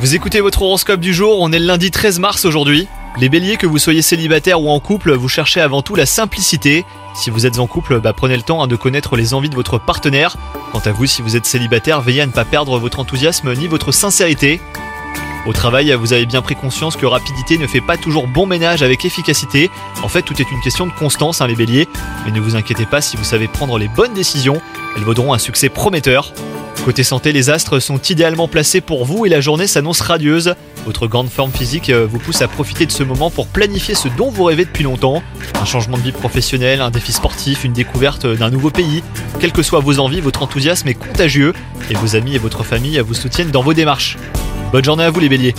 Vous écoutez votre horoscope du jour, on est le lundi 13 mars aujourd'hui. Les béliers, que vous soyez célibataire ou en couple, vous cherchez avant tout la simplicité. Si vous êtes en couple, bah, prenez le temps hein, de connaître les envies de votre partenaire. Quant à vous, si vous êtes célibataire, veillez à ne pas perdre votre enthousiasme ni votre sincérité. Au travail, vous avez bien pris conscience que rapidité ne fait pas toujours bon ménage avec efficacité. En fait, tout est une question de constance, hein, les béliers. Mais ne vous inquiétez pas, si vous savez prendre les bonnes décisions, elles vaudront un succès prometteur. Côté santé, les astres sont idéalement placés pour vous et la journée s'annonce radieuse. Votre grande forme physique euh, vous pousse à profiter de ce moment pour planifier ce dont vous rêvez depuis longtemps. Un changement de vie professionnel, un défi sportif, une découverte d'un nouveau pays. Quelles que soient vos envies, votre enthousiasme est contagieux et vos amis et votre famille vous soutiennent dans vos démarches. Bonne journée à vous les béliers